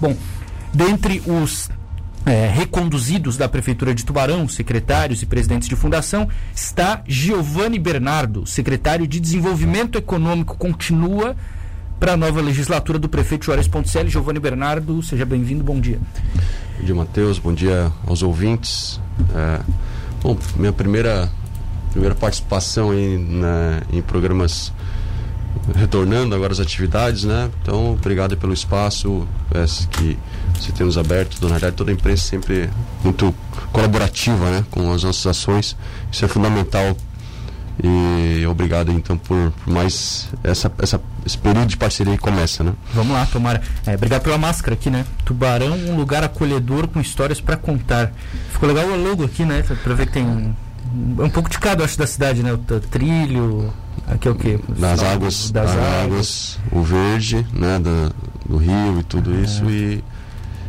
Bom, dentre os é, reconduzidos da Prefeitura de Tubarão, secretários e presidentes de fundação, está Giovanni Bernardo, secretário de Desenvolvimento Econômico, continua para a nova legislatura do prefeito Juarez Ponticelli. Giovanni Bernardo, seja bem-vindo, bom dia. Bom dia, Matheus, bom dia aos ouvintes. É, bom, minha primeira, primeira participação na, em programas retornando agora as atividades, né? Então, obrigado pelo espaço é, que você tem nos aberto. Na verdade, toda a imprensa sempre muito colaborativa, né? Com as nossas ações. Isso é fundamental. E obrigado, então, por, por mais essa, essa, esse período de parceria que começa, né? Vamos lá, tomara. É, obrigado pela máscara aqui, né? Tubarão, um lugar acolhedor com histórias para contar. Ficou legal o logo aqui, né? Para ver que tem é um pouco de cada, acho, da cidade, né? O trilho, aqui é o quê? Das águas, das, águas, águas, o verde, né? Do, do rio e tudo é. isso e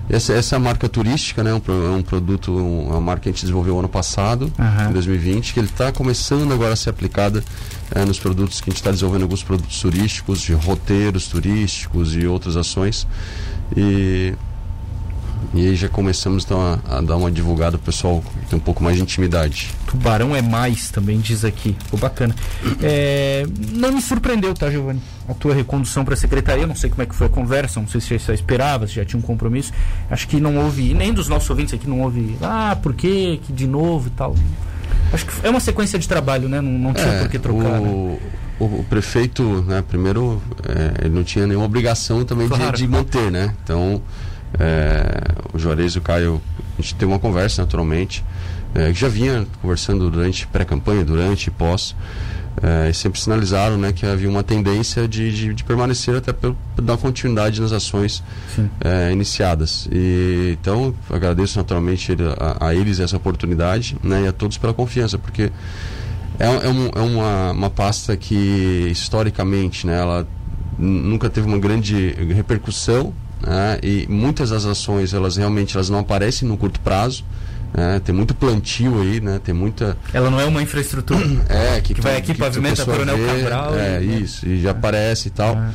essa, essa é marca turística, né? Um, é um produto, um, uma marca que a gente desenvolveu ano passado, uhum. em 2020, que ele está começando agora a ser aplicada é, nos produtos que a gente está desenvolvendo alguns produtos turísticos, de roteiros turísticos e outras ações. E e aí já começamos então, a, a dar uma divulgada o pessoal ter um pouco mais de intimidade. Tubarão é mais, também diz aqui. Ficou bacana. É, não me surpreendeu, tá, Giovanni? A tua recondução para a secretaria, não sei como é que foi a conversa, não sei se você já esperava, se já tinha um compromisso. Acho que não houve, nem dos nossos ouvintes aqui não houve, ah, por quê, que de novo e tal. Acho que é uma sequência de trabalho, né? Não, não tinha é, por que trocar. O... Né? O, o, prefeito, né, primeiro, é, ele não tinha nenhuma obrigação também claro. de, de manter, né? Então, é, o Juarez e o Caio, a gente teve uma conversa naturalmente, é, já vinha conversando durante pré-campanha, durante e pós, é, e sempre sinalizaram né, que havia uma tendência de, de, de permanecer até para dar continuidade nas ações é, iniciadas. E, então, agradeço naturalmente a, a, eles essa oportunidade né, e a todos pela confiança, porque é, é, um, é uma, uma pasta que, historicamente, né, ela nunca teve uma grande repercussão né? e muitas das ações elas realmente elas não aparecem no curto prazo né? tem muito plantio aí né tem muita ela não é uma infraestrutura é que, que vai aqui pavimenta Coronel Cabral é e, isso e já aparece e tal ah.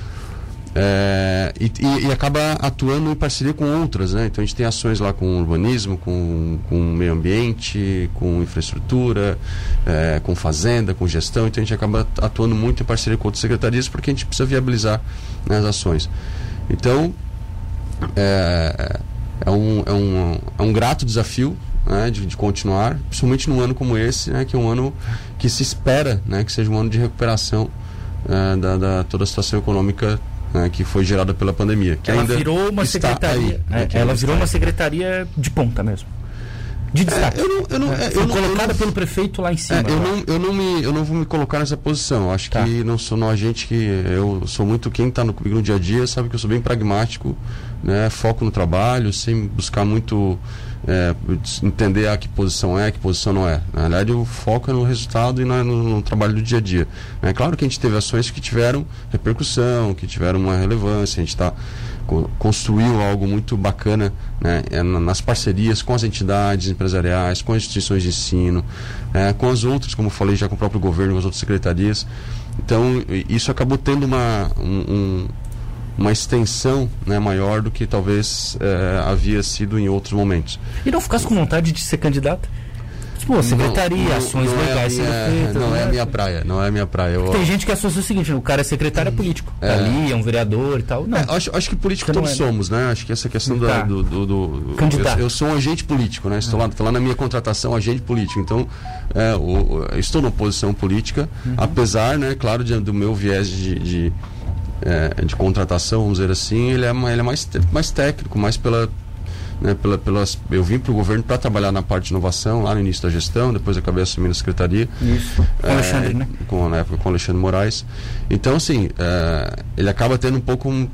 É, e, e, e, acaba atuando em parceria com outras, né? Então a gente tem ações lá com urbanismo, com, com meio ambiente, com infraestrutura, é, com fazenda, com gestão. Então a gente acaba atuando muito em parceria com outras secretarias porque a gente precisa viabilizar né, as ações. Então é, é, um, é, um, é um grato desafio né, de, de, continuar, principalmente num ano como esse, né, que é um ano que se espera né, que seja um ano de recuperação é, da, da, toda a situação econômica né, que foi gerada pela pandemia. Que ela virou uma secretaria, aí, né, ela virou uma secretaria de ponta mesmo de destaque. É, eu não, eu não, é, eu não, colocada pelo prefeito lá em cima. É, eu, não, eu, não me, eu não vou me colocar nessa posição. Acho tá. que não sou não a gente que eu sou muito quem está no, comigo no dia a dia sabe que eu sou bem pragmático, né? Foco no trabalho, sem buscar muito é, entender a que posição é, que posição não é. Na verdade, o foco é no resultado e no, no, no trabalho do dia a dia. É claro que a gente teve ações que tiveram repercussão, que tiveram uma relevância. A gente está construiu algo muito bacana né, é, nas parcerias com as entidades empresariais, com as instituições de ensino, é, com as outras, como falei já com o próprio governo, com as outras secretarias. Então, isso acabou tendo uma, um, uma extensão né, maior do que talvez é, havia sido em outros momentos. E não ficasse com vontade de ser candidato? Tipo, secretaria, não, ações não legais é minha, feitas, Não é a minha praia, não é a minha praia. Eu, tem gente que associa o seguinte, o cara é secretário é político. Tá é. ali, é um vereador e tal. Não. É, acho, acho que político Você todos é, somos, né? Acho que essa questão tá. do, do, do, Candidato. Eu, eu, sou um agente político, né? Estou lá, lá na minha contratação, agente político. Então, é, o, estou numa posição política, uhum. apesar, né, claro, de, do meu viés de, de é, de contratação, vamos dizer assim, ele é, ele é mais, mais técnico, mais pela, né, pela, pelas, eu vim para o governo para trabalhar na parte de inovação, lá no início da gestão, depois acabei assumindo a secretaria. Isso, com é, Alexandre, né? Com, na época com Alexandre Moraes. Então, assim, é, ele acaba tendo um pouco um,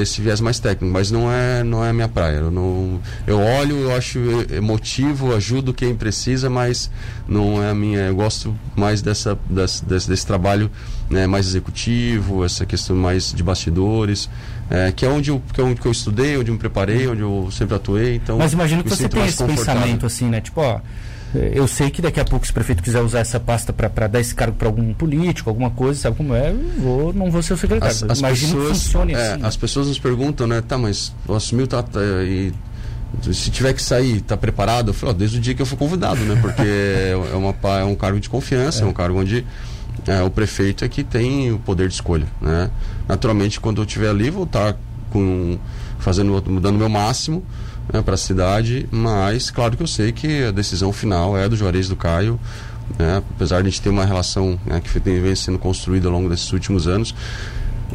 esse viés mais técnico, mas não é, não é a minha praia. Eu, não, eu olho, eu acho emotivo, ajudo quem precisa, mas não é a minha. Eu gosto mais dessa, desse, desse, desse trabalho né, mais executivo, essa questão mais de bastidores é, que é onde eu, que é onde eu estudei, onde eu me preparei, onde eu sempre atuei. Então, Mas imagino que você tem esse pensamento assim, né? Tipo, ó, É, eu sei que daqui a pouco, se o prefeito quiser usar essa pasta para dar esse cargo para algum político, alguma coisa, sabe como é? Vou, não vou ser o secretário. As, as Imagino pessoas, que funcione é, assim. As pessoas nos perguntam, né? Tá, mas o assumiu tá, tá, e se tiver que sair, tá preparado? Eu falo, ó, desde o dia que eu fui convidado, né? Porque é, uma, é um cargo de confiança, é, um cargo onde é, o prefeito é que tem o poder de escolha, né? Naturalmente, quando eu estiver ali, vou estar com fazendo dando o meu máximo né, para a cidade, mas claro que eu sei que a decisão final é do Juarez do Caio, né, apesar de a gente ter uma relação né, que vem sendo construída ao longo desses últimos anos.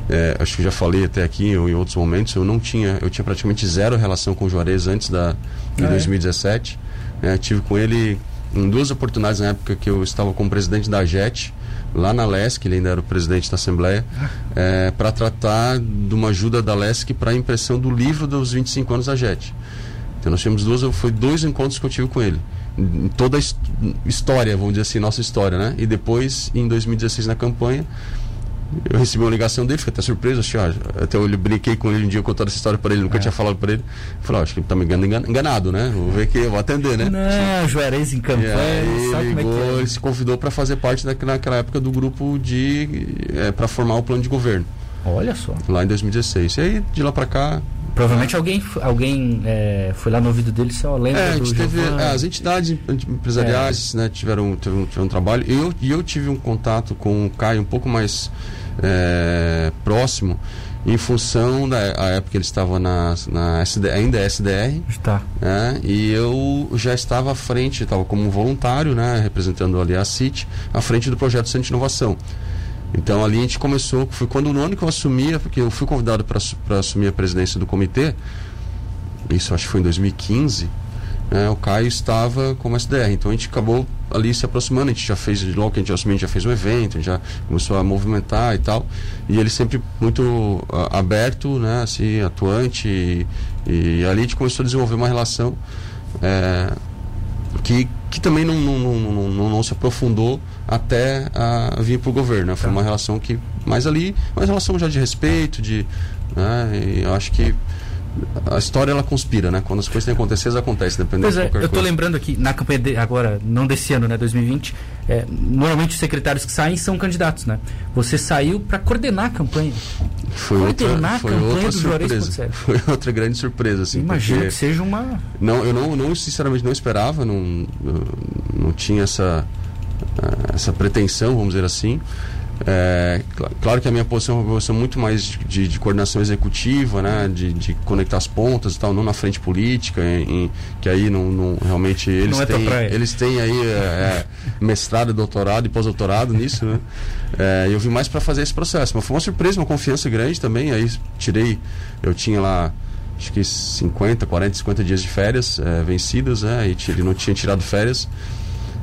É, acho que já falei até aqui ou em outros momentos, eu não tinha, eu tinha praticamente zero relação com o Juarez antes da de ah, 2017. É? tive com ele em duas oportunidades na época que eu estava como presidente da JET, lá na LESC, ele ainda era o presidente da Assembleia, é, para tratar de uma ajuda da LESC para a impressão do livro dos 25 anos da JET. Então nós tivemos duas, foi dois encontros que eu tive com ele. Toda a história, vamos dizer assim, nossa história, né? E depois, em 2016, na campanha, eu recebi uma ligação dele, fiquei até surpreso, achei, ó, até eu brinquei com ele um dia contando essa história para ele, nunca é. tinha falado para ele. Falei, ó, acho que ele tá me enganado, né? Vou ver que eu vou atender, né? Não, Juarez em campanha, aí, ligou, é, é Ele se convidou para fazer parte daquela, naquela época do grupo de é, para formar o plano de governo. Olha só. Lá em 2016. E aí, de lá para cá, Provavelmente alguém, alguém é, foi lá no ouvido dele, só lembra é, do teve, é, As entidades empresariais é. né, tiveram, tiveram, tiveram um trabalho. E eu, eu tive um contato com o Caio um pouco mais é, próximo em função da época que ele estava na, na SD, ainda é SDR. Está. Né, e eu já estava à frente, estava como voluntário, né, representando ali a CIT, à frente do projeto Centro de Inovação. Então ali a gente começou, foi quando no ano que eu assumia, porque eu fui convidado para assumir a presidência do comitê, isso acho que foi em 2015, né, o Caio estava como SDR. Então a gente acabou ali se aproximando, a gente já fez, logo que a gente assumiu, a gente já fez um evento, a gente já começou a movimentar e tal. E ele sempre muito aberto, né, assim, atuante. E, e, ali a gente começou a desenvolver uma relação é, que, que também não, não, não, não, não se aprofundou até vir para o governo. Né? Foi tá. uma relação que, mais ali, uma relação já de respeito, de. Né? Eu acho que a história ela conspira, né? Quando as coisas têm acontecido, acontece, dependendo pois é, de qualquer eu tô lembrando aqui, na campanha de, agora, não desse ano, né, 2020, é, normalmente os secretários que saem são candidatos, né? Você saiu para coordenar a campanha. Foi coordenar outra, foi a campanha outra do surpresa. Foi outra grande surpresa, assim. Imagino que seja uma... Não, eu não, não, sinceramente, não esperava, não, não tinha essa, essa pretensão, vamos dizer assim. É, claro que a minha posição é uma posição muito mais de, de coordenação executiva, né, de, de, conectar as pontas e tal, não na frente política, em, em, que aí não, não realmente eles não é têm, eles têm aí é, é, mestrado, doutorado e pós-doutorado nisso, né? É, eu vim mais para fazer esse processo, mas foi uma surpresa, uma confiança grande também. Aí tirei, eu tinha lá acho que 50, 40, 50 dias de férias é, vencidas, né? E tirei, não tinha tirado férias.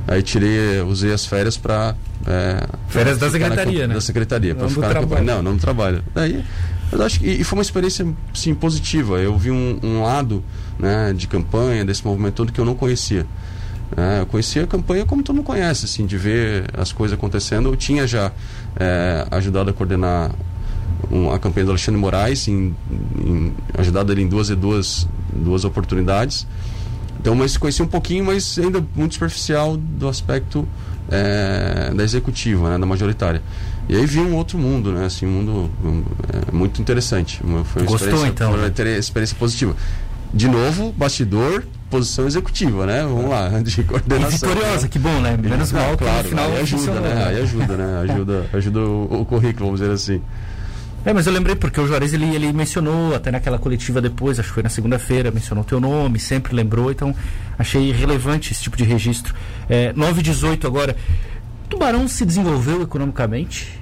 Aí tirei, usei as férias para é, Férias da secretaria, na, né? Da secretaria, para ficar na campanha. Não, não trabalho. Daí, eu acho que e foi uma experiência sim positiva. Eu vi um, um, lado né, de campanha desse movimento todo que eu não conhecia. É, eu conhecia a campanha como todo mundo conhece, assim, de ver as coisas acontecendo. Eu tinha já é, ajudado a coordenar um, a campanha do Alexandre Moraes, em, em, ajudado ele em duas e duas, duas oportunidades. Então, mas conheci um pouquinho, mas ainda muito superficial do aspecto é, da executiva, né, da majoritária. E aí vi um outro mundo, né, assim, um mundo é, muito interessante. Uma, foi uma Gostou, então? Foi uma né? experiência positiva. De novo, bastidor, posição executiva, né? Vamos lá, de coordenação. E vitoriosa, né? que bom, né? Menos mal, claro, final aí ajuda, né? Aí ajuda, né? Ajuda, ajuda o, o currículo, vamos dizer assim. É, mas eu lembrei porque o Juarez ele, ele mencionou até naquela coletiva depois, acho que foi na segunda-feira, mencionou teu nome, sempre lembrou, então achei relevante esse tipo de registro. É, 9 e 18 agora. Tubarão se desenvolveu economicamente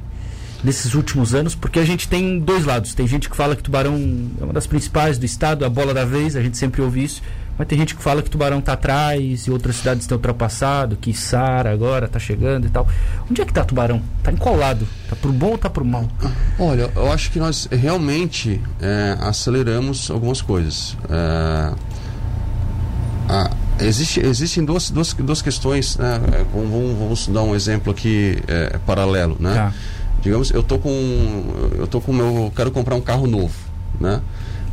nesses últimos anos, porque a gente tem dois lados. Tem gente que fala que Tubarão é uma das principais do estado, a bola da vez, a gente sempre ouve isso. Mas tem gente que fala que Tubarão está atrás e outras cidades estão ultrapassado, que Sara agora está chegando e tal. Onde é que está Tubarão? Está em qual lado? Está pro bom ou está pro mal? Olha, eu acho que nós realmente é, aceleramos algumas coisas. É, a, existe, existem duas, duas, duas questões, né? É, vamos, vamos, dar um exemplo aqui é, paralelo, né? Tá. Digamos, eu tô com eu tô com meu, quero comprar um carro novo, né?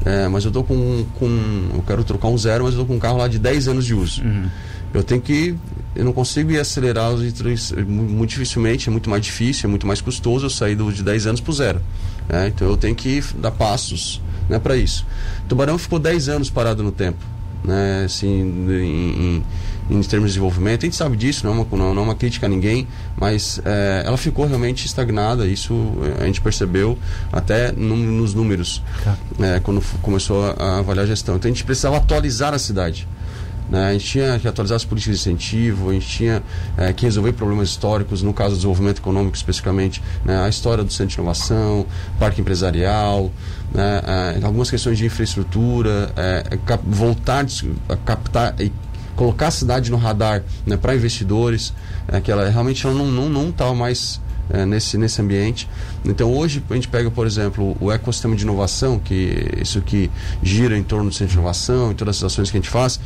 É, mas eu tô com, com. Eu quero trocar um zero, mas eu tô com um carro lá de 10 anos de uso. Uhum. Eu tenho que eu não consigo ir acelerar os muito dificilmente, é muito mais difícil, é muito mais custoso eu sair do, de 10 anos para zero. Né? Então eu tenho que dar passos né, para isso. Tubarão ficou 10 anos parado no tempo. Né, assim, em, em, em, termos de desenvolvimento, a gente sabe disso, não é uma, não, não é uma crítica a ninguém, mas é, ela ficou realmente estagnada, isso a gente percebeu até no, nos números, tá. é, quando começou a, a avaliar a gestão. Então a gente precisava atualizar a cidade. Né? A gente tinha que atualizar as políticas de incentivo, a gente tinha é, que resolver problemas históricos, no caso do desenvolvimento econômico especificamente, né? a história do centro de inovação, parque empresarial, né? é, algumas questões de infraestrutura, é, voltar a captar e colocar a cidade no radar né, para investidores, é, que ela realmente ela não não não estava mais é, nesse nesse ambiente. Então hoje a gente pega por exemplo o ecossistema de inovação, que isso que gira em torno do centro de inovação e todas as ações que a gente faz.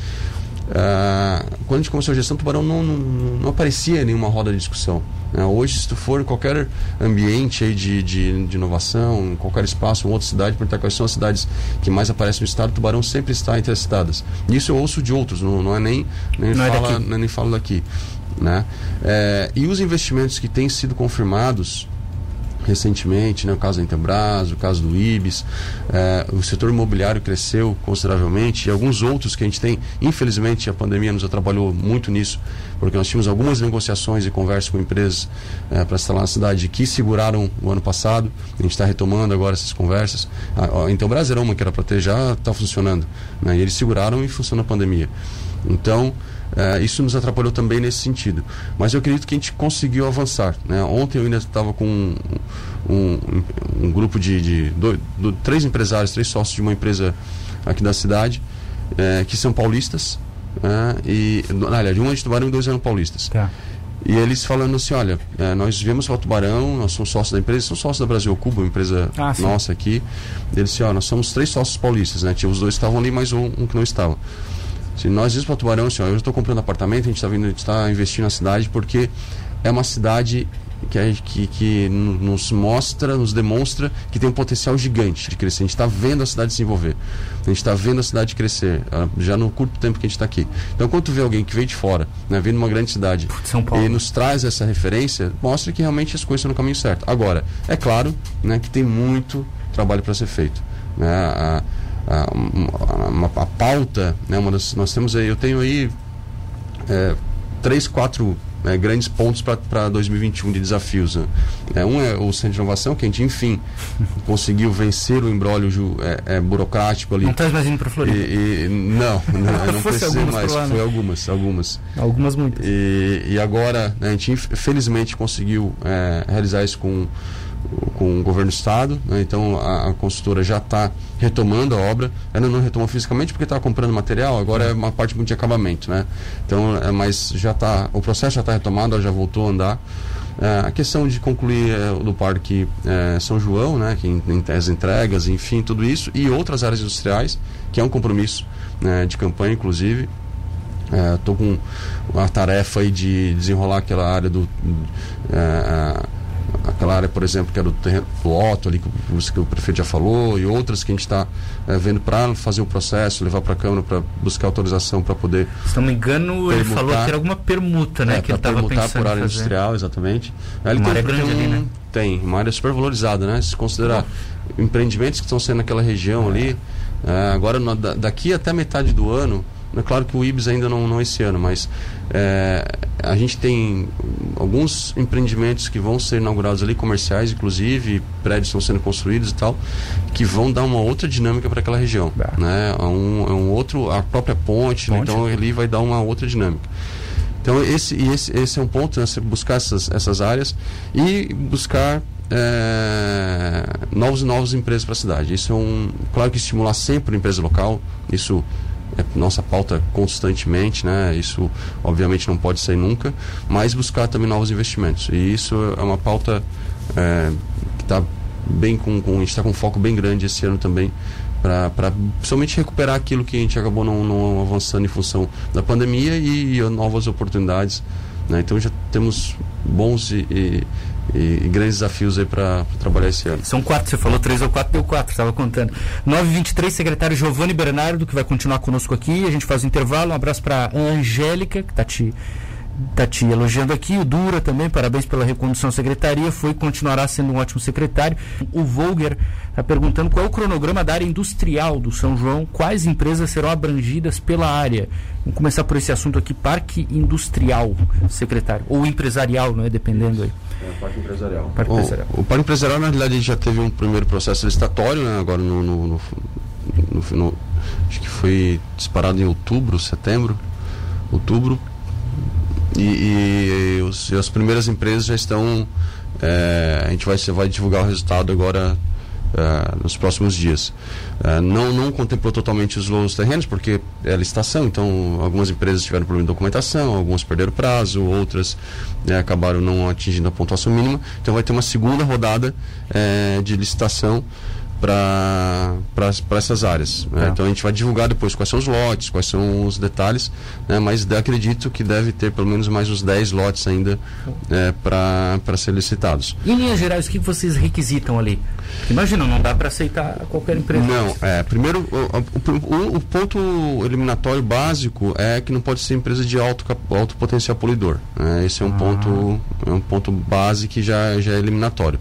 Uh, quando a gente começou a gestão, Tubarão não, não, não aparecia em nenhuma roda de discussão. Né? Hoje, se tu for em qualquer ambiente aí de, de, de inovação, em qualquer espaço, em outra cidade, perguntar quais são as cidades que mais aparecem no estado, Tubarão sempre está entre as citadas. Isso eu ouço de outros, não, não é nem, nem, não é fala, é nem falo daqui. Né? É, e os investimentos que têm sido confirmados recentemente, né, o caso da Intelbras, o caso do IBIS, eh, o setor imobiliário cresceu consideravelmente e alguns outros que a gente tem, infelizmente a pandemia nos atrapalhou muito nisso, porque nós tínhamos algumas negociações e conversas com empresas eh, para instalar na cidade que seguraram o ano passado, a gente está retomando agora essas conversas. A, a era uma que era para ter, já está funcionando, né, e eles seguraram e funcionou a pandemia. Então, Uh, isso nos atrapalhou também nesse sentido. Mas eu acredito que a gente conseguiu avançar. Né? Ontem eu ainda estava com um, um, um, grupo de, de do, do, três empresários, três sócios de uma empresa aqui da cidade, uh, que são paulistas. Uh, e, aliás, um é de Tubarão e dois eram paulistas. Tá. E eles falando assim, olha, é, nós viemos para o Tubarão, nós somos sócios da empresa, somos sócios da Brasil Cuba, uma empresa ah, nossa aqui. Eles disseram, nós somos três sócios paulistas, né? Tinha os dois que estavam ali, mas um, um que não estava. Se nós dizemos para Tubarão, assim, ó, eu estou comprando apartamento, a gente está vindo, está investindo na cidade porque é uma cidade que, que, que nos mostra, nos demonstra que tem um potencial gigante de crescer. A gente está vendo a cidade se desenvolver. A gente está vendo a cidade crescer, ah, já no curto tempo que a gente está aqui. Então, quando tu vê alguém que veio de fora, né, vindo de uma grande cidade, e nos traz essa referência, mostra que realmente as coisas estão no caminho certo. Agora, é claro né, que tem muito trabalho para ser feito. Né? A, a, uma, a pauta, né, uma das, nós temos aí, eu tenho aí é, três, quatro é, grandes pontos para 2021 de desafios. Né? É, um é o Centro de Inovação, que a gente, enfim, conseguiu vencer o embrólio é, é, burocrático ali. Não estás mais indo para Floripa? E, e, não, não, eu não precisei mais, lá, foi algumas, algumas. Algumas muitas. E, e agora, né, a gente felizmente conseguiu é, realizar isso com com o governo do estado, né? então a, a, consultora já está retomando a obra, ela não retomou fisicamente porque estava comprando material, agora é uma parte muito de acabamento, né? Então, é, mas já está, o processo já está retomado, ela já voltou a andar. É, a questão de concluir é, do Parque é, São João, né, que em, as entregas, enfim, tudo isso, e outras áreas industriais, que é um compromisso né, de campanha, inclusive. Estou é, com a tarefa aí de desenrolar aquela área do é, aquela área, por exemplo, que era do terreno do Otto ali, que o, que o prefeito já falou, e outras que a gente está é, vendo para fazer o processo, levar para a Câmara para buscar autorização para poder. Se não me engano, permutar, ele falou que era alguma permuta, né? É, que ele estava pensando por área industrial, exatamente. Aí uma área grande um, ali, né? Tem, uma área super valorizada, né? Se considerar empreendimentos que estão sendo naquela região ali, é, agora no, daqui até metade do ano é claro que o IBS ainda não, não esse ano, mas é, a gente tem alguns empreendimentos que vão ser inaugurados ali, comerciais inclusive, prédios estão sendo construídos e tal, que vão dar uma outra dinâmica para aquela região. É. Né? É um, é um outro, a própria ponte, ponte. Né? então ali vai dar uma outra dinâmica. Então esse, esse, esse é um ponto, né? buscar essas, essas áreas e buscar é, novos novas empresas para a cidade. Isso é um, claro que estimular sempre a empresa local, isso é nossa pauta constantemente, né? Isso obviamente não pode ser nunca, mas buscar também novos investimentos. E isso é uma pauta é, que está bem com, com, a gente está com um foco bem grande esse ano também para principalmente recuperar aquilo que a gente acabou não, não avançando em função da pandemia e, e novas oportunidades. Né? Então já temos bons e, e e, e grandes desafios aí para trabalhar esse ano. São quatro, você falou três ou quatro, deu quatro, estava contando. 923, secretário Giovanni Bernardo, que vai continuar conosco aqui. A gente faz o intervalo. Um abraço para a Angélica, que está te Tati elogiando aqui, o Dura também, parabéns pela recondução à secretaria, foi continuará sendo um ótimo secretário. O Volger está perguntando qual é o cronograma da área industrial do São João, quais empresas serão abrangidas pela área. Vamos começar por esse assunto aqui, parque industrial, secretário, ou empresarial, né, dependendo aí. É, parque empresarial. Parque o, empresarial. O parque empresarial, na realidade, já teve um primeiro processo licitatório, né, agora no, no, no, no acho que foi disparado em outubro, setembro, outubro, e, e, os, e as primeiras empresas já estão. É, a gente vai, vai divulgar o resultado agora é, nos próximos dias. É, não, não contemplou totalmente os, os terrenos, porque é licitação, então algumas empresas tiveram problema de documentação, algumas perderam prazo, outras né, acabaram não atingindo a pontuação mínima. Então vai ter uma segunda rodada é, de licitação para essas áreas. Né? Tá. Então a gente vai divulgar depois quais são os lotes, quais são os detalhes, né? mas acredito que deve ter pelo menos mais uns 10 lotes ainda é, para ser licitados. E em linhas gerais, o que vocês requisitam ali? Imagina, não dá para aceitar qualquer empresa. Não, é, primeiro, o, o, o, ponto eliminatório básico é que não pode ser empresa de alto, alto potencial poluidor. Né? Esse é um, ah. ponto, é um ponto base que já, já é eliminatório.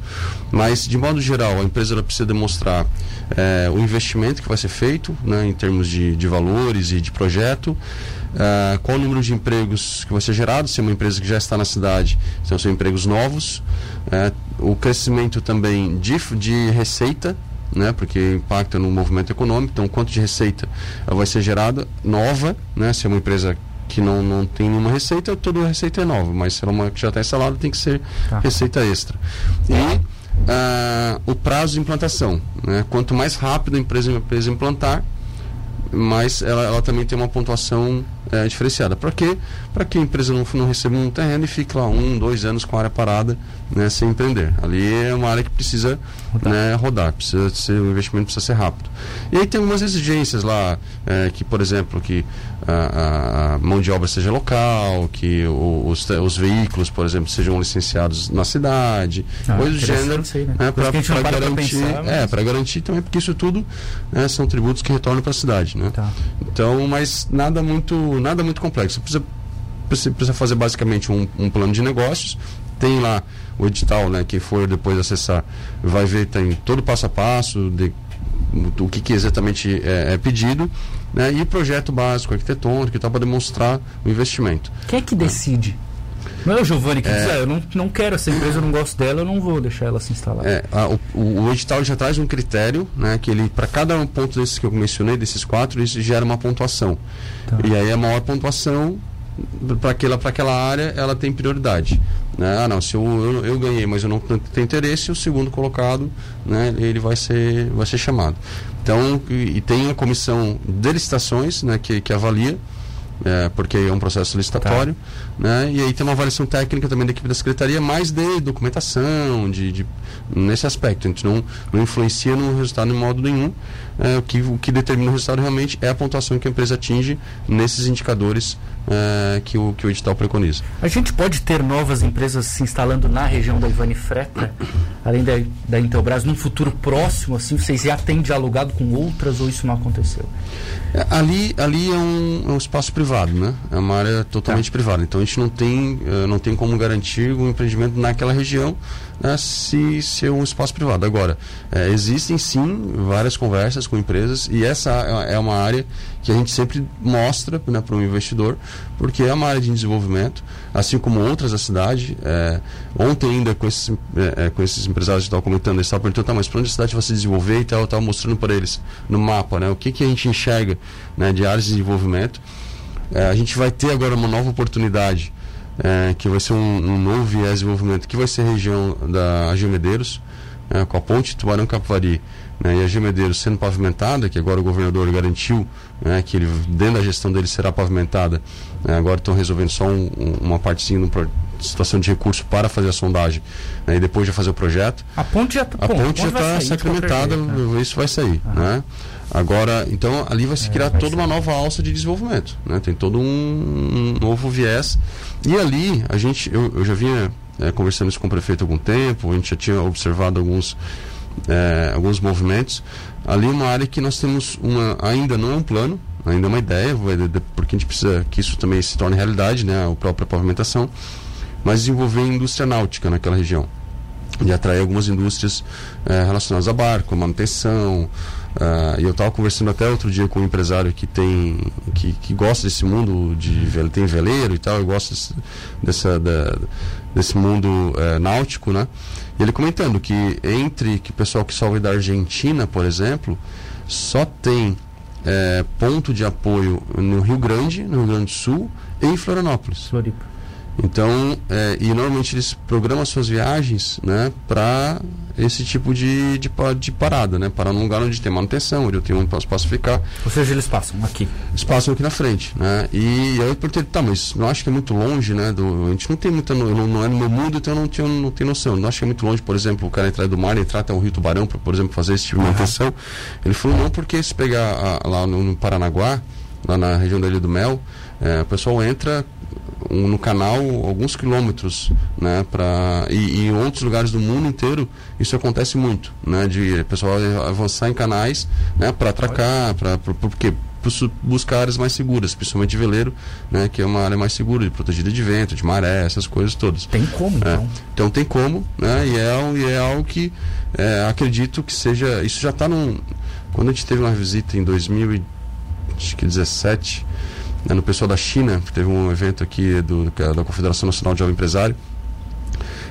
Mas, de modo geral, a empresa precisa demonstrar é, o investimento que vai ser feito né, em termos de, de valores e de projeto. Uh, qual o número de empregos que vai ser gerado, se é uma empresa que já está na cidade, então são empregos novos, uh, o crescimento também de, de receita, né, porque impacta no movimento econômico, então quanto de receita vai ser gerada nova, né, se é uma empresa que não, não tem nenhuma receita, toda a receita é nova, mas se é uma que já está instalada, tem que ser tá. receita extra. E uh, o prazo de implantação, né, quanto mais rápido a empresa, a empresa implantar, mais ela, ela também tem uma pontuação é, diferenciada. Para quê? Para que a empresa não, não receba um terreno e fique lá um, dois anos com a área parada né, sem empreender. Ali é uma área que precisa rodar, né, rodar precisa ser, o investimento precisa ser rápido. E aí tem algumas exigências lá, é, que, por exemplo, que a, a, mão de obra seja local, que os, os veículos, por exemplo, sejam licenciados na cidade, ah, coisas do gênero. Né, para garantir, pensar, é, mas... garantir também, porque isso tudo né, são tributos que retornam para a cidade. Né? Tá. Então, mas nada muito nada muito complexo. Você precisa, precisa fazer basicamente um, um, plano de negócios. Tem lá o edital, né, que for depois acessar, vai ver tem todo o passo a passo de o que, que exatamente é, é pedido, né, e projeto básico arquitetônico e tal para demonstrar o investimento. Quem é que decide? Não é o Giovanni que é, diz, ah, eu não, não quero essa empresa, eu não gosto dela, eu não vou deixar ela se instalar. É, a, o, o, edital já traz um critério, né, que ele, para cada um ponto desses que eu mencionei, desses quatro, isso gera uma pontuação. Tá. E aí a maior pontuação para aquela, aquela área, ela tem prioridade. Né? Ah, não, se eu, eu, eu, ganhei, mas eu não tenho interesse, o segundo colocado, né, ele vai ser, vai ser chamado. Então, e, e tem a comissão de licitações, né, que, que avalia é, porque é um processo licitatório, tá. né? E aí tem uma avaliação técnica também da equipe da secretaria, mais de documentação, de, de nesse aspecto. A gente não, não influencia no resultado em modo nenhum. É, o, que, o que determina o resultado realmente é a pontuação que a empresa atinge nesses indicadores é, que, o, que o edital preconiza. A gente pode ter novas empresas se instalando na região da Ivani Freta, além da, da Intelbras, num futuro próximo, assim, vocês já têm dialogado com outras ou isso não aconteceu? É, ali, ali é um, é um espaço privado, né? É uma área totalmente tá. privada. Então a gente não tem, uh, não tem como garantir o empreendimento naquela região né, se ser um espaço privado. Agora, é, existem sim várias conversas com empresas e essa é uma área que a gente sempre mostra né, para o investidor, porque é uma área de desenvolvimento, assim como outras da cidade. É, ontem ainda com esses, é, é com esses empresários que estavam comentando, eles estavam perguntando, tá, mas para onde a cidade vai se desenvolver e tal, eu estava mostrando para eles no mapa né, o que, que a gente enxerga né, de áreas de desenvolvimento. É, a gente vai ter agora uma nova oportunidade é, que vai ser um, um, novo viés de desenvolvimento, que vai ser a região da Agil Medeiros, é, com a ponte Tubarão Capivari né, e a Agil Medeiros sendo pavimentada, que agora o governador garantiu né, que ele, dentro da gestão dele será pavimentada, né, agora estão resolvendo só um, um, uma partezinha no situação de recurso para fazer a sondagem né, e depois já fazer o projeto. A ponte já a ponte já está sacramentada, né? isso vai sair, né? Agora, então ali vai se é, criar é, toda uma nova alça de desenvolvimento, né? Tem todo um, um novo viés e ali a gente, eu, eu já vinha é, conversando isso com o prefeito há algum tempo, a gente já tinha observado alguns é, alguns movimentos. Ali é uma área que nós temos uma ainda não é um plano, ainda é uma ideia, porque a gente precisa que isso também se torne realidade, né, a própria pavimentação, mas desenvolver indústria náutica naquela região de atrair algumas indústrias eh, relacionadas a barco, manutenção. Uh, e eu estava conversando até outro dia com um empresário que tem que, que gosta desse mundo de tem veleiro e tal, eu gosto desse, dessa, da, desse mundo uh, náutico, né? E ele comentando que entre que o pessoal que salve da Argentina, por exemplo, só tem uh, ponto de apoio no Rio Grande, no Rio Grande do Sul e em Florianópolis. Floripa. Então, é, e normalmente eles programam suas viagens né, para esse tipo de, de, de, parada, né? Parar num lugar onde tem manutenção, onde eu tenho um espaço ficar. Ou seja, eles passam aqui. Eles passam aqui na frente, né? E, e aí eu perguntei, tá, mas não acho que é muito longe, né? Do, a gente não tem muita, não, não é no meu mundo, então eu não tenho, não tenho noção. Não acho que é muito longe, por exemplo, o cara entrar do mar, entrar até o Rio Tubarão para, por exemplo, fazer esse tipo de manutenção. Ele falou, não, porque se pegar a, lá no, no, Paranaguá, lá na região da Ilha do Mel, é, o pessoal entra um, no canal alguns quilômetros, né? Pra, e, e, em outros lugares do mundo inteiro isso acontece muito, né? De pessoal avançar em canais, né? Para atracar, para porque buscar áreas mais seguras, principalmente de veleiro, né, que é uma área mais segura, protegida de vento, de maré, essas coisas todas. Tem como, é. então? Então tem como, né, e é, e é algo que é, acredito que seja, isso já está num, quando a gente teve uma visita em 2017, né, no pessoal da China, teve um evento aqui do, é da Confederação Nacional de Jovem Empresário.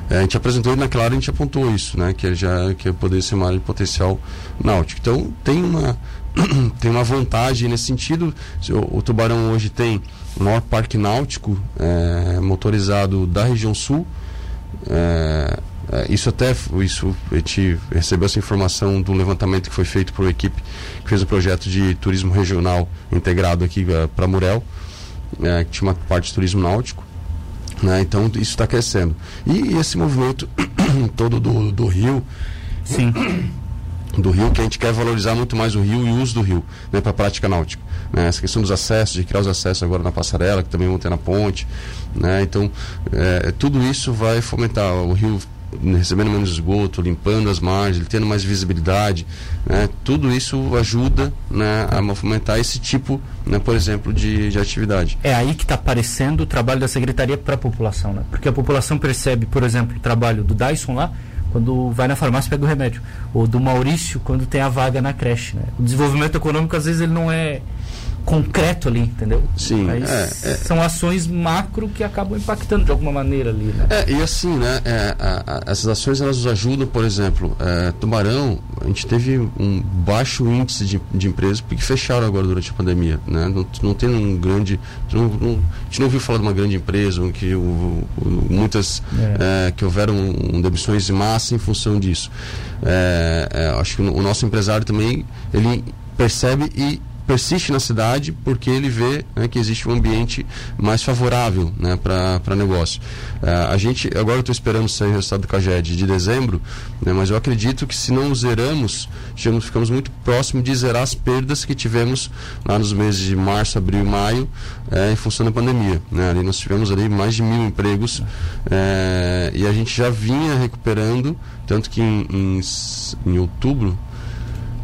É, a gente apresentou e naquela área a gente apontou isso, né, que já que poderia ser uma área de potencial náutico. Então tem uma tem uma vantagem nesse sentido. O, o Tubarão hoje tem o maior parque náutico é, motorizado da região sul. É, isso até isso a gente recebeu essa informação do levantamento que foi feito por uma equipe que fez um projeto de turismo regional integrado aqui uh, para Murel, uh, que tinha uma parte de turismo náutico. Né? Então isso está crescendo. E, e, esse movimento todo do, do Rio. Sim. Do rio, que a gente quer valorizar muito mais o rio e o uso do rio né, para a prática náutica. Né? Essa questão dos acessos, de criar os acessos agora na passarela, que também vão ter na ponte. Né? Então, é, tudo isso vai fomentar. O rio recebendo menos esgoto, limpando as margens, tendo mais visibilidade, né? tudo isso ajuda né, a movimentar esse tipo, né, por exemplo, de, de atividade. É aí que está aparecendo o trabalho da secretaria para a população, né? porque a população percebe, por exemplo, o trabalho do Dyson lá, quando vai na farmácia pega o remédio, ou do Maurício quando tem a vaga na creche. Né? O desenvolvimento econômico às vezes ele não é concreto ali, entendeu? Sim. Mas é, é. São ações macro que acabam impactando de alguma maneira ali, né? É, e assim, né? É, a, a, essas ações elas nos ajudam, por exemplo, é, Tubarão, a gente teve um baixo índice de, de empresas porque fecharam agora durante a pandemia, né? Não, não tem um grande. Não, não, a gente não ouviu falar de uma grande empresa, que o, o, muitas é. que houveram demissões de massa em função disso. acho que o, o nosso empresário também ele percebe e persiste na cidade porque ele vê né, que existe um ambiente mais favorável né, para negócio. Uh, a gente, agora eu estou esperando sair o resultado do CAGED de dezembro, né, mas eu acredito que se não zeramos, chegamos, ficamos muito próximo de zerar as perdas que tivemos lá nos meses de março, abril e maio, é, em função da pandemia. Né? Ali nós tivemos ali mais de mil empregos é, e a gente já vinha recuperando, tanto que em, em, em outubro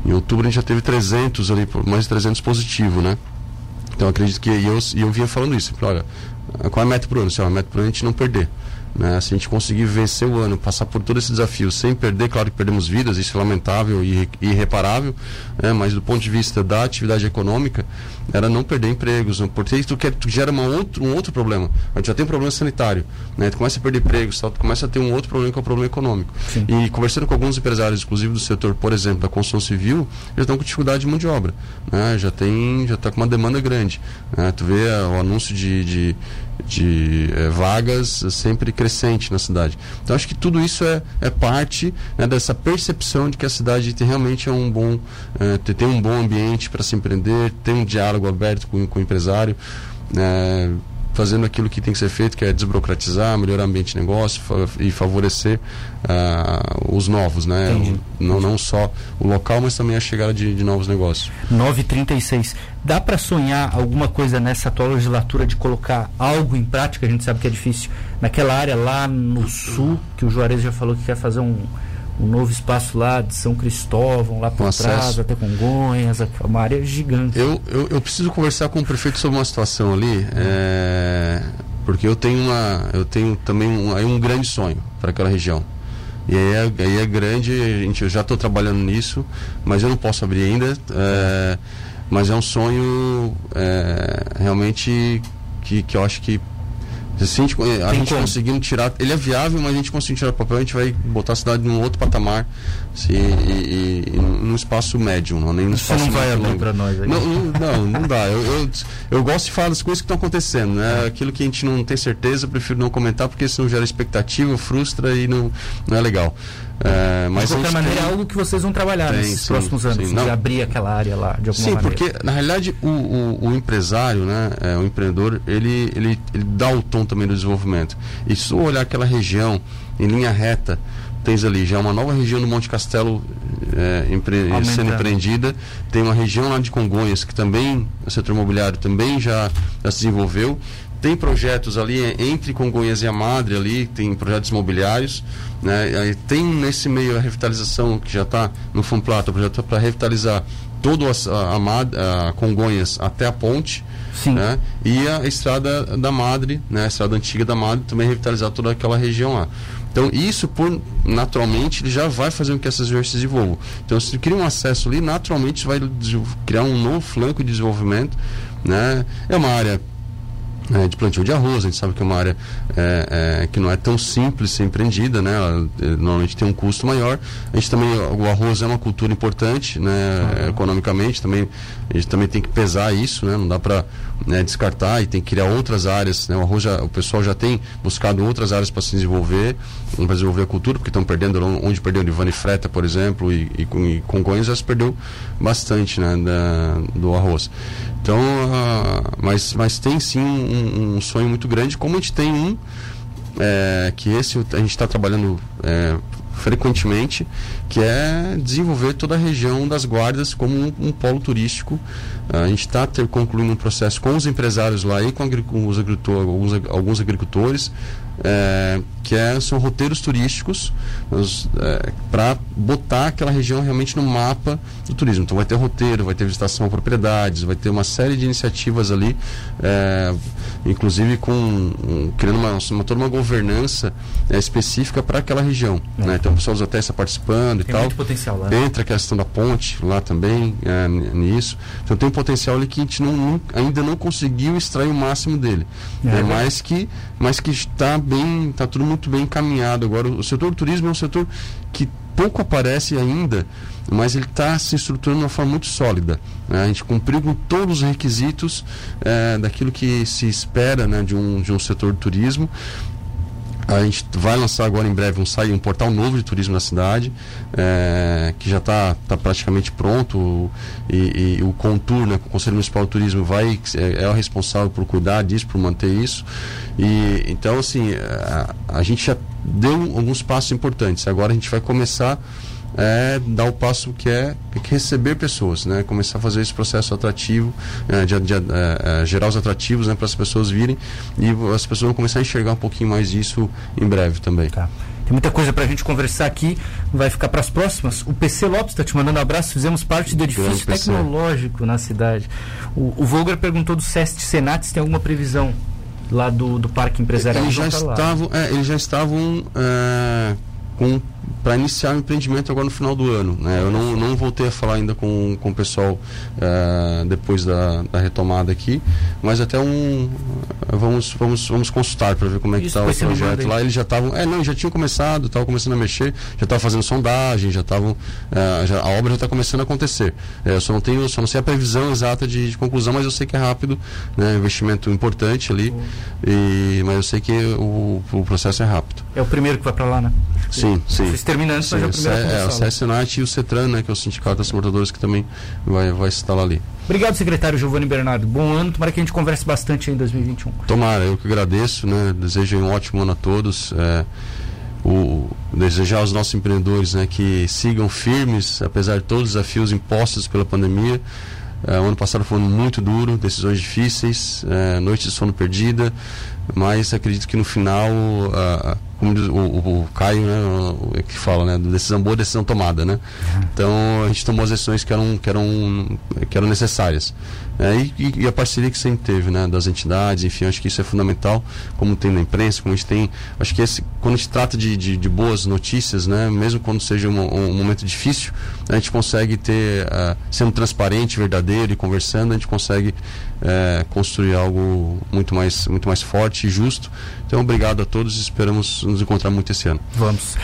em outubro a gente já teve 300 ali, mais de 300 positivo, né? Então acredito que. E eu, eu vinha falando isso. Olha, qual é a meta pro ano? Assim, a meta pro ano é a gente não perder. Né? Se a gente conseguir vencer o ano, passar por todo esse desafio sem perder, claro que perdemos vidas, isso é lamentável e irreparável, né? mas do ponto de vista da atividade econômica, era não perder empregos, porque isso que gera uma outro, um outro problema. A gente já tem um problema sanitário, né? tu começa a perder empregos, tu começa a ter um outro problema que é o problema econômico. Sim. E conversando com alguns empresários, inclusive do setor, por exemplo, da construção civil, eles estão com dificuldade de mão de obra, né? já tem, já está com uma demanda grande. Né? Tu vê uh, o anúncio de, de de é, vagas sempre crescente na cidade. Então acho que tudo isso é, é parte né, dessa percepção de que a cidade tem, realmente é um bom é, tem um bom ambiente para se empreender, tem um diálogo aberto com, com o empresário. É, fazendo aquilo que tem que ser feito, que é desburocratizar, melhorar o ambiente de negócio e favorecer uh, os novos, né? Não, não só o local, mas também a chegada de, de novos negócios. 936. Dá para sonhar alguma coisa nessa atual legislatura de colocar algo em prática? A gente sabe que é difícil. Naquela área lá no sul, que o Juarez já falou que quer fazer um, um novo espaço lá de São Cristóvão, lá por trás, até Congonhas, uma área gigante. Eu, eu, eu, preciso conversar com o prefeito sobre uma situação ali, é, porque eu tenho uma, eu tenho também um, um grande sonho para aquela região. E aí é, aí é grande, a gente, eu já estou trabalhando nisso, mas eu não posso abrir ainda. É, mas é um sonho é, realmente que, que eu acho que se a gente, a gente conseguindo tirar, ele é viável, mas a gente conseguindo tirar o papel, a gente vai botar a cidade num outro patamar se, e, e, num espaço médio, não nem no Você não vai abrir para nós aí. Não, não, não, dá. Eu, eu, eu, gosto de falar das coisas que estão acontecendo, né? Aquilo que a gente não tem certeza, eu prefiro não comentar, porque senão gera expectativa, frustra e não, não é legal. É, mas de qualquer maneira, é algo que vocês vão trabalhar tem, nesses sim, próximos anos, sim, de abrir aquela área lá de alguma sim, maneira. Sim, porque na realidade o, o, o, empresário, né, é, o empreendedor, ele, ele, ele dá o tom também do desenvolvimento. E se olhar aquela região em linha reta, tens ali já uma nova região do Monte Castelo é, empre, sendo empreendida, tem uma região lá de Congonhas que também, o setor imobiliário também já, já se desenvolveu, tem projetos ali entre Congonhas e a Madre ali, tem projetos imobiliários, né? Tem nesse meio a revitalização que já está no Funplata, o projeto para revitalizar todo a, a, a, Congonhas até a ponte, Sim. Né? E a estrada da Madre, né? A estrada antiga da Madre também revitalizar toda aquela região lá. Então, isso, por naturalmente, ele já vai fazer com que essas se desenvolvam. Então, se cria um acesso ali, naturalmente vai criar um novo flanco de desenvolvimento. Né? É uma área é, de plantio de arroz. A gente sabe que é uma área é, é, que não é tão simples ser empreendida, né? Ela, é, normalmente tem um custo maior. A gente também, o arroz é uma cultura importante, né? Uhum. Economicamente também, a gente também tem que pesar isso, né? Não dá para né, descartar e tem que criar outras áreas, né? O arroz já, o pessoal já tem buscado outras áreas para se desenvolver, para desenvolver a cultura, porque estão perdendo, onde perdeu Ivane Freta, por exemplo, e, e, e Congonhas já se perdeu bastante, né? Da, do arroz. Então, uh, mas, mas tem sim um, um, sonho muito grande, como a gente tem um, é, que esse a gente está trabalhando é, frequentemente, que é desenvolver toda a região das guardas como um, um polo turístico. A gente está concluindo um processo com os empresários lá e com, os agricultores, alguns agricultores, é, que é, são roteiros turísticos é, para botar aquela região realmente no mapa do turismo. Então vai ter roteiro, vai ter visitação a propriedades, vai ter uma série de iniciativas ali, é, inclusive com um, criando uma, uma, toda uma governança é, específica para aquela região. É. Né? Então o pessoal dos hotéis está participando tem e tal. Muito potencial lá. Entra a questão da ponte lá também é, nisso. Então tem um potencial ali que a gente não, não, ainda não conseguiu extrair o máximo dele. É, mas que mas que está bem, está tudo muito bem encaminhado. Agora, o setor do turismo é um setor que pouco aparece ainda, mas ele está se estruturando de uma forma muito sólida. Né? A gente cumpriu com todos os requisitos é, daquilo que se espera né, de, um, de um setor do turismo a gente vai lançar agora em breve um site, um portal novo de turismo na cidade, é, que já está tá praticamente pronto e, e, o Contur, né, o Conselho Municipal de Turismo, vai é, é o responsável por cuidar disso, por manter isso. E então assim a, a gente já deu alguns passos importantes. Agora a gente vai começar é dar o passo que é, que receber pessoas, né? Começar a fazer esse processo atrativo, é, de, de, é, é, gerar os atrativos, né? Para as pessoas virem e as pessoas vão começar a enxergar um pouquinho mais isso em breve também. Tá. Tem muita coisa para a gente conversar aqui, vai ficar para as próximas. O PC Lopes está te mandando um abraço, fizemos parte do edifício tecnológico na cidade. O, o Volger perguntou do SEST Senat se tem alguma previsão lá do, do Parque Empresarial. Eles já, estavam, é, eles já estavam é, com para iniciar o empreendimento agora no final do ano. Né? Eu não, não voltei a falar ainda com, com o pessoal uh, depois da, da, retomada aqui, mas até um vamos vamos vamos consultar para ver como é que está o projeto lá. Eles já estavam, é não, já tinham começado, estavam começando a mexer, já estavam fazendo sondagem, já estavam, uh, a obra já está começando a acontecer. Uh, eu só não tenho, só não sei a previsão exata de, de conclusão, mas eu sei que é rápido, né? Investimento importante ali, e, mas eu sei que o, o processo é rápido. É o primeiro que vai para lá, né? Sim, sim. Vocês terminando, sim, mas é, é, o SESNAT e o CETRAN, né, que é o Sindicato das Transportadoras, que também vai, vai se instalar ali. Obrigado, secretário Giovanni Bernardo. Bom ano, tomara que a gente converse bastante em 2021. Tomara, eu que agradeço, né? Desejo um ótimo ano a todos. É, o, desejar aos nossos empreendedores né, que sigam firmes, apesar de todos os desafios impostos pela pandemia. É, o ano passado foi muito duro, decisões difíceis, é, noites de sono perdida, mas acredito que no final, como o, o, o, Caio, né, o, é que fala, né, decisão boa, decisão tomada, né? Então a gente tomou as decisões que eram, que eram, que eram necessárias. É, e, e, a parceria que sempre teve, né, das entidades, enfim, acho que isso é fundamental, como tem na imprensa, como a gente tem, acho que esse, quando a gente trata de, de, de boas notícias, né, mesmo quando seja um, um momento difícil, a gente consegue ter, uh, sendo transparente, verdadeiro e conversando, a gente consegue uh, construir algo muito mais, muito mais forte e justo. Então, obrigado a todos e esperamos nos encontrar muito esse ano. Vamos.